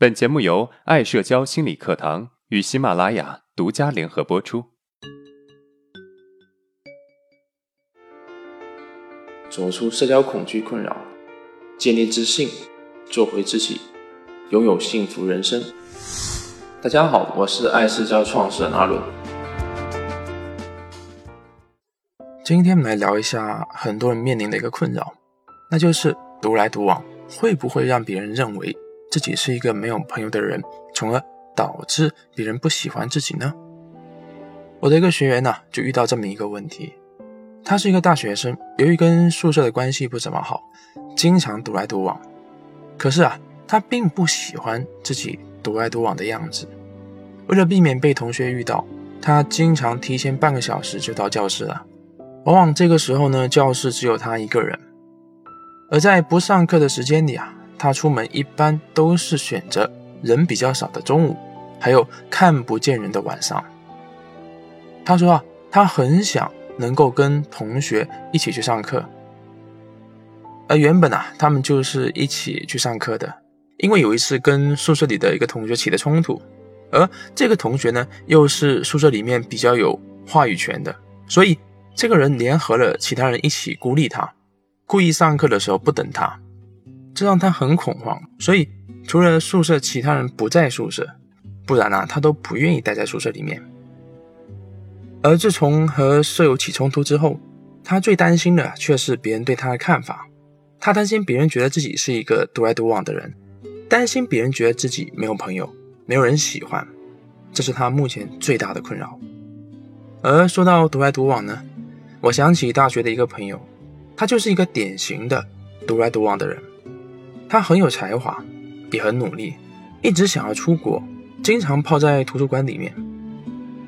本节目由爱社交心理课堂与喜马拉雅独家联合播出。走出社交恐惧困扰，建立自信，做回自己，拥有幸福人生。大家好，我是爱社交创始人阿伦。今天我们来聊一下很多人面临的一个困扰，那就是独来独往会不会让别人认为？自己是一个没有朋友的人，从而导致别人不喜欢自己呢？我的一个学员呢，就遇到这么一个问题。他是一个大学生，由于跟宿舍的关系不怎么好，经常独来独往。可是啊，他并不喜欢自己独来独往的样子。为了避免被同学遇到，他经常提前半个小时就到教室了。往往这个时候呢，教室只有他一个人。而在不上课的时间里啊。他出门一般都是选择人比较少的中午，还有看不见人的晚上。他说啊，他很想能够跟同学一起去上课。而原本啊，他们就是一起去上课的，因为有一次跟宿舍里的一个同学起了冲突，而这个同学呢，又是宿舍里面比较有话语权的，所以这个人联合了其他人一起孤立他，故意上课的时候不等他。这让他很恐慌，所以除了宿舍其他人不在宿舍，不然呢，他都不愿意待在宿舍里面。而自从和舍友起冲突之后，他最担心的却是别人对他的看法。他担心别人觉得自己是一个独来独往的人，担心别人觉得自己没有朋友，没有人喜欢，这是他目前最大的困扰。而说到独来独往呢，我想起大学的一个朋友，他就是一个典型的独来独往的人。他很有才华，也很努力，一直想要出国，经常泡在图书馆里面。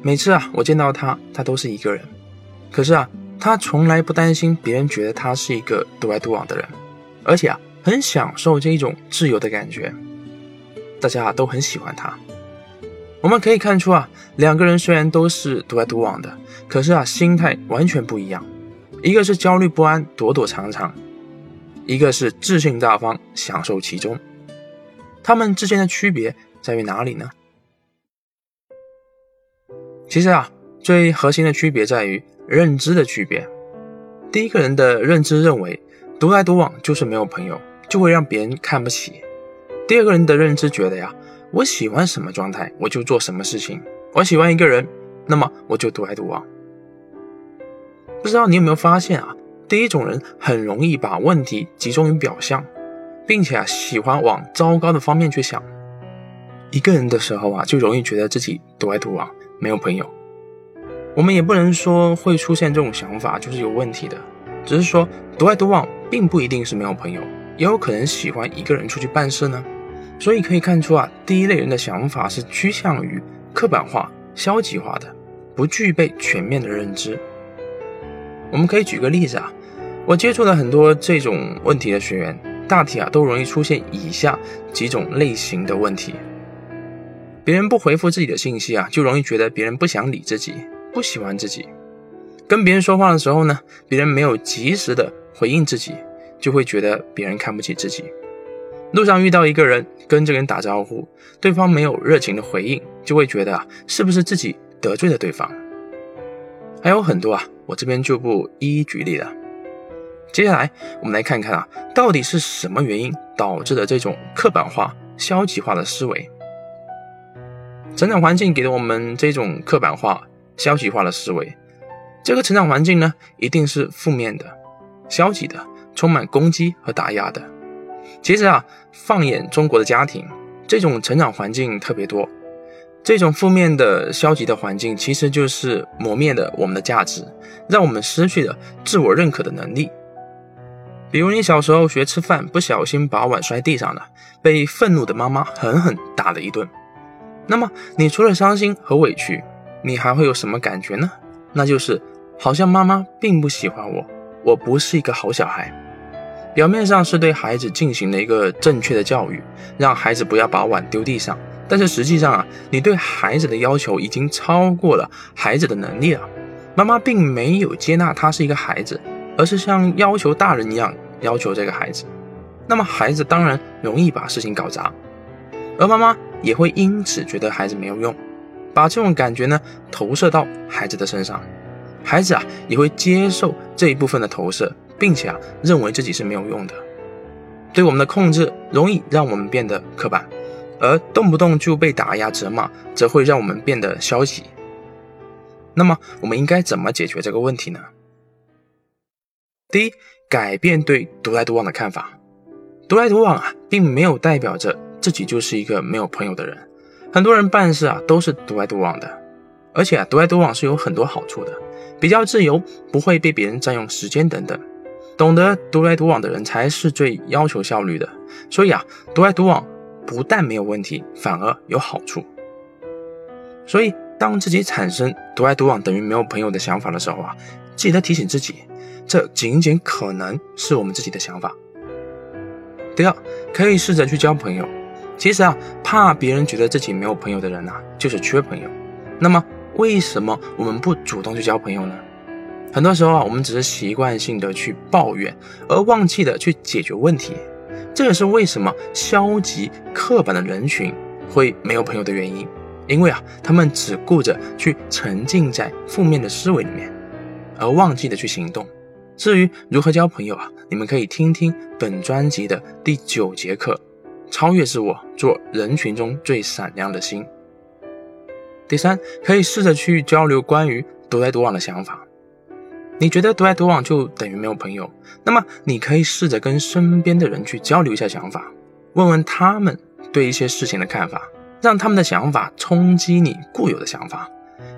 每次啊，我见到他，他都是一个人。可是啊，他从来不担心别人觉得他是一个独来独往的人，而且啊，很享受这一种自由的感觉。大家都很喜欢他。我们可以看出啊，两个人虽然都是独来独往的，可是啊，心态完全不一样。一个是焦虑不安，躲躲藏藏。一个是自信大方，享受其中，他们之间的区别在于哪里呢？其实啊，最核心的区别在于认知的区别。第一个人的认知认为，独来独往就是没有朋友，就会让别人看不起；第二个人的认知觉得呀，我喜欢什么状态，我就做什么事情。我喜欢一个人，那么我就独来独往。不知道你有没有发现啊？第一种人很容易把问题集中于表象，并且啊喜欢往糟糕的方面去想。一个人的时候啊，就容易觉得自己独来独往，没有朋友。我们也不能说会出现这种想法就是有问题的，只是说独来独往并不一定是没有朋友，也有可能喜欢一个人出去办事呢。所以可以看出啊，第一类人的想法是趋向于刻板化、消极化的，不具备全面的认知。我们可以举个例子啊。我接触了很多这种问题的学员，大体啊都容易出现以下几种类型的问题：别人不回复自己的信息啊，就容易觉得别人不想理自己，不喜欢自己；跟别人说话的时候呢，别人没有及时的回应自己，就会觉得别人看不起自己；路上遇到一个人，跟这个人打招呼，对方没有热情的回应，就会觉得啊，是不是自己得罪了对方？还有很多啊，我这边就不一一举例了。接下来，我们来看看啊，到底是什么原因导致的这种刻板化、消极化的思维？成长环境给了我们这种刻板化、消极化的思维。这个成长环境呢，一定是负面的、消极的，充满攻击和打压的。其实啊，放眼中国的家庭，这种成长环境特别多。这种负面的、消极的环境，其实就是磨灭了我们的价值，让我们失去了自我认可的能力。比如你小时候学吃饭，不小心把碗摔地上了，被愤怒的妈妈狠狠打了一顿。那么你除了伤心和委屈，你还会有什么感觉呢？那就是好像妈妈并不喜欢我，我不是一个好小孩。表面上是对孩子进行了一个正确的教育，让孩子不要把碗丢地上，但是实际上啊，你对孩子的要求已经超过了孩子的能力了。妈妈并没有接纳他是一个孩子。而是像要求大人一样要求这个孩子，那么孩子当然容易把事情搞砸。而妈妈也会因此觉得孩子没有用，把这种感觉呢投射到孩子的身上，孩子啊也会接受这一部分的投射，并且啊认为自己是没有用的。对我们的控制容易让我们变得刻板，而动不动就被打压责骂，则会让我们变得消极。那么，我们应该怎么解决这个问题呢？第一，改变对独来独往的看法。独来独往啊，并没有代表着自己就是一个没有朋友的人。很多人办事啊，都是独来独往的，而且啊，独来独往是有很多好处的，比较自由，不会被别人占用时间等等。懂得独来独往的人才是最要求效率的，所以啊，独来独往不但没有问题，反而有好处。所以，当自己产生独来独往等于没有朋友的想法的时候啊，记得提醒自己，这仅仅可能是我们自己的想法。第二，可以试着去交朋友。其实啊，怕别人觉得自己没有朋友的人呐，就是缺朋友。那么，为什么我们不主动去交朋友呢？很多时候啊，我们只是习惯性的去抱怨，而忘记了去解决问题。这也是为什么消极刻板的人群会没有朋友的原因。因为啊，他们只顾着去沉浸在负面的思维里面，而忘记了去行动。至于如何交朋友啊，你们可以听听本专辑的第九节课：超越自我，做人群中最闪亮的星。第三，可以试着去交流关于独来独往的想法。你觉得独来独往就等于没有朋友？那么你可以试着跟身边的人去交流一下想法，问问他们对一些事情的看法，让他们的想法冲击你固有的想法。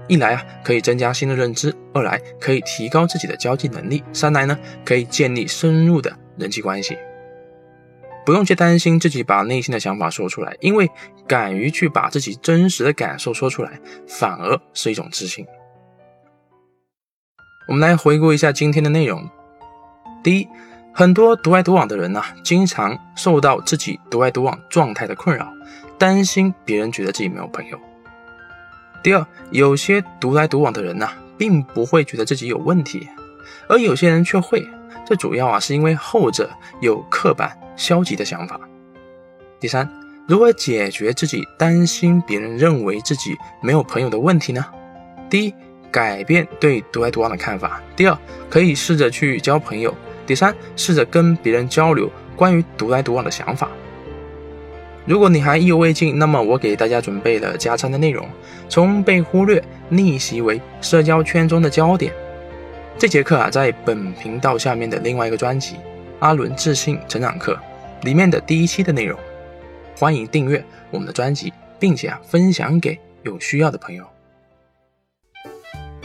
一来啊，可以增加新的认知；二来可以提高自己的交际能力；三来呢，可以建立深入的人际关系。不用去担心自己把内心的想法说出来，因为敢于去把自己真实的感受说出来，反而是一种自信。我们来回顾一下今天的内容。第一，很多独来独往的人呢，经常受到自己独来独往状态的困扰，担心别人觉得自己没有朋友。第二，有些独来独往的人呢，并不会觉得自己有问题，而有些人却会。这主要啊，是因为后者有刻板消极的想法。第三，如何解决自己担心别人认为自己没有朋友的问题呢？第一。改变对独来独往的看法。第二，可以试着去交朋友。第三，试着跟别人交流关于独来独往的想法。如果你还意犹未尽，那么我给大家准备了加餐的内容：从被忽略逆袭为社交圈中的焦点。这节课啊，在本频道下面的另外一个专辑《阿伦自信成长课》里面的第一期的内容。欢迎订阅我们的专辑，并且啊，分享给有需要的朋友。